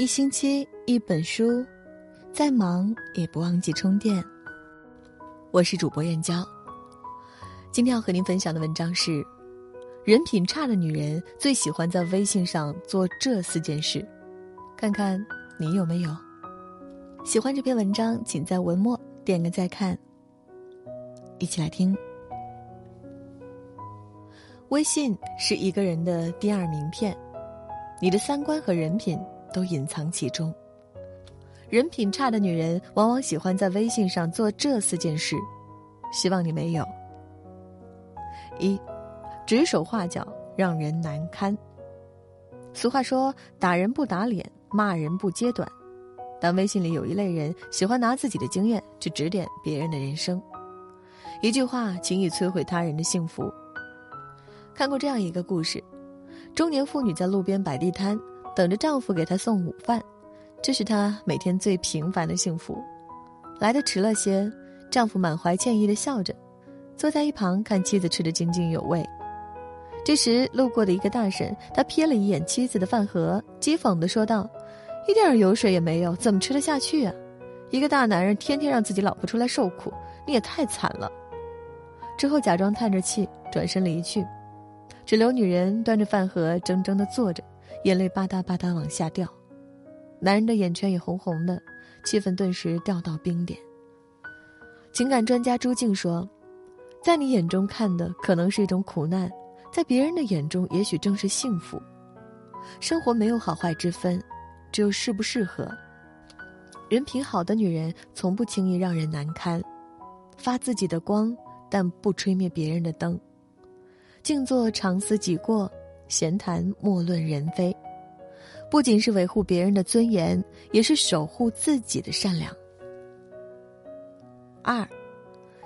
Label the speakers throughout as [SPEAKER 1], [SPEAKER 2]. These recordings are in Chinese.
[SPEAKER 1] 一星期一本书，再忙也不忘记充电。我是主播燕娇。今天要和您分享的文章是：人品差的女人最喜欢在微信上做这四件事，看看你有没有？喜欢这篇文章，请在文末点个再看。一起来听。微信是一个人的第二名片，你的三观和人品。都隐藏其中。人品差的女人往往喜欢在微信上做这四件事，希望你没有。一，指手画脚，让人难堪。俗话说：“打人不打脸，骂人不揭短。”但微信里有一类人喜欢拿自己的经验去指点别人的人生，一句话轻易摧毁他人的幸福。看过这样一个故事：中年妇女在路边摆地摊。等着丈夫给她送午饭，这是她每天最平凡的幸福。来的迟了些，丈夫满怀歉意的笑着，坐在一旁看妻子吃得津津有味。这时路过的一个大婶，她瞥了一眼妻子的饭盒，讥讽的说道：“一点油水也没有，怎么吃得下去啊？一个大男人天天让自己老婆出来受苦，你也太惨了。”之后假装叹着气，转身离去，只留女人端着饭盒怔怔的坐着。眼泪吧嗒吧嗒往下掉，男人的眼圈也红红的，气氛顿时掉到冰点。情感专家朱静说：“在你眼中看的可能是一种苦难，在别人的眼中也许正是幸福。生活没有好坏之分，只有适不适合。人品好的女人从不轻易让人难堪，发自己的光，但不吹灭别人的灯，静坐常思己过。”闲谈莫论人非，不仅是维护别人的尊严，也是守护自己的善良。二，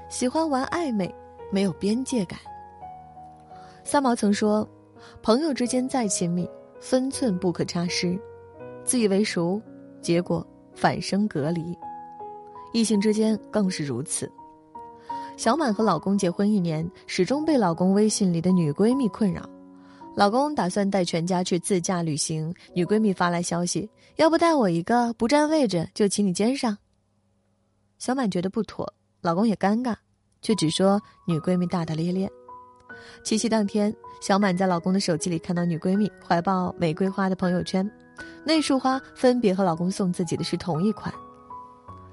[SPEAKER 1] 喜欢玩暧昧，没有边界感。三毛曾说：“朋友之间再亲密，分寸不可差失；自以为熟，结果反生隔离。异性之间更是如此。”小满和老公结婚一年，始终被老公微信里的女闺蜜困扰。老公打算带全家去自驾旅行，女闺蜜发来消息：“要不带我一个，不占位置就骑你肩上。”小满觉得不妥，老公也尴尬，却只说女闺蜜大大咧咧。七夕当天，小满在老公的手机里看到女闺蜜怀抱玫瑰花的朋友圈，那束花分别和老公送自己的是同一款。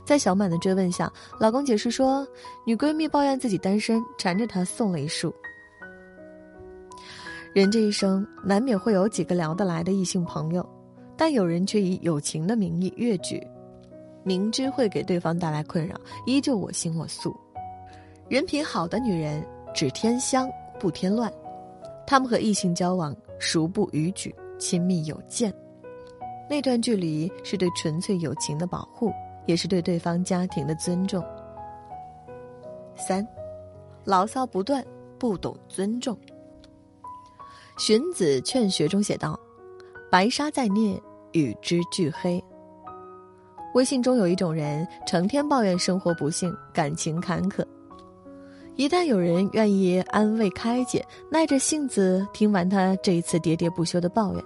[SPEAKER 1] 在小满的追问下，老公解释说，女闺蜜抱怨自己单身，缠着他送了一束。人这一生难免会有几个聊得来的异性朋友，但有人却以友情的名义越矩，明知会给对方带来困扰，依旧我行我素。人品好的女人只添香不添乱，她们和异性交往熟不逾矩，亲密有间。那段距离是对纯粹友情的保护，也是对对方家庭的尊重。三，牢骚不断，不懂尊重。荀子《劝学》中写道：“白沙在涅，与之俱黑。”微信中有一种人，成天抱怨生活不幸、感情坎坷。一旦有人愿意安慰开解，耐着性子听完他这一次喋喋不休的抱怨，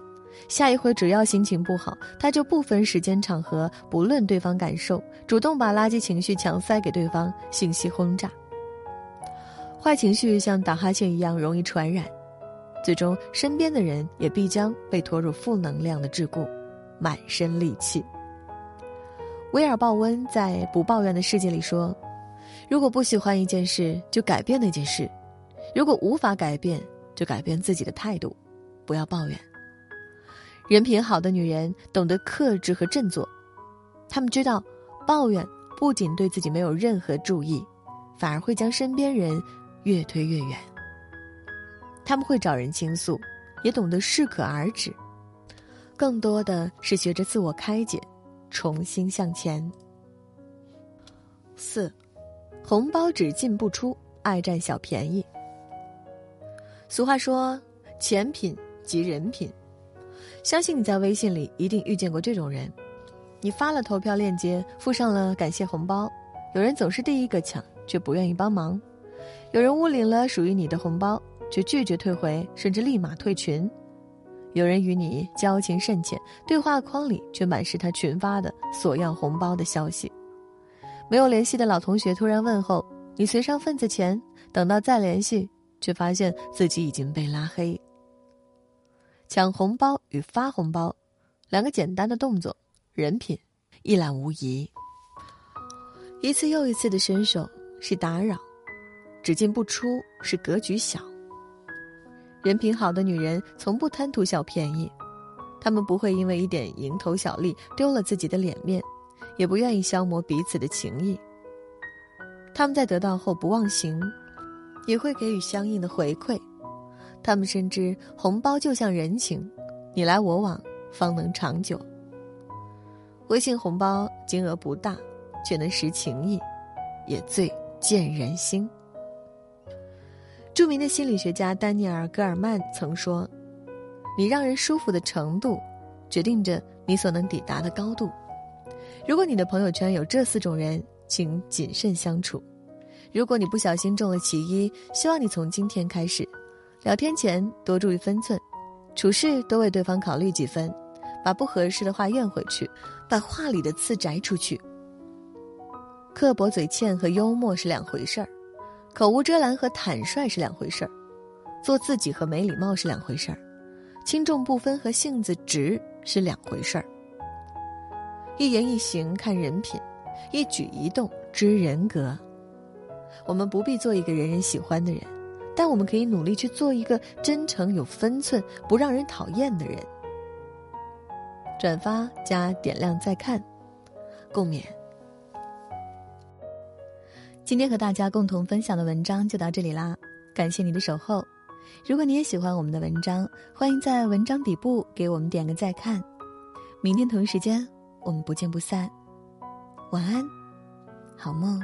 [SPEAKER 1] 下一回只要心情不好，他就不分时间场合，不论对方感受，主动把垃圾情绪强塞给对方，信息轰炸。坏情绪像打哈欠一样容易传染。最终，身边的人也必将被拖入负能量的桎梏，满身戾气。威尔·鲍温在《不抱怨的世界》里说：“如果不喜欢一件事，就改变那件事；如果无法改变，就改变自己的态度，不要抱怨。”人品好的女人懂得克制和振作，她们知道，抱怨不仅对自己没有任何注意，反而会将身边人越推越远。他们会找人倾诉，也懂得适可而止，更多的是学着自我开解，重新向前。四，红包只进不出，爱占小便宜。俗话说，钱品即人品，相信你在微信里一定遇见过这种人：你发了投票链接，附上了感谢红包，有人总是第一个抢，却不愿意帮忙；有人误领了属于你的红包。却拒绝退回，甚至立马退群。有人与你交情甚浅，对话框里却满是他群发的索要红包的消息。没有联系的老同学突然问候，你随上份子钱，等到再联系，却发现自己已经被拉黑。抢红包与发红包，两个简单的动作，人品一览无遗。一次又一次的伸手是打扰，只进不出是格局小。人品好的女人从不贪图小便宜，她们不会因为一点蝇头小利丢了自己的脸面，也不愿意消磨彼此的情谊。他们在得到后不忘形，也会给予相应的回馈。他们深知红包就像人情，你来我往方能长久。微信红包金额不大，却能识情意，也最见人心。著名的心理学家丹尼尔·戈尔曼曾说：“你让人舒服的程度，决定着你所能抵达的高度。”如果你的朋友圈有这四种人，请谨慎相处。如果你不小心中了其一，希望你从今天开始。聊天前多注意分寸，处事多为对方考虑几分，把不合适的话咽回去，把话里的刺摘出去。刻薄嘴欠和幽默是两回事儿，口无遮拦和坦率是两回事儿，做自己和没礼貌是两回事儿，轻重不分和性子直是两回事儿。一言一行看人品，一举一动知人格。我们不必做一个人人喜欢的人。但我们可以努力去做一个真诚、有分寸、不让人讨厌的人。转发加点亮再看，共勉。今天和大家共同分享的文章就到这里啦，感谢你的守候。如果你也喜欢我们的文章，欢迎在文章底部给我们点个再看。明天同一时间，我们不见不散。晚安，好梦。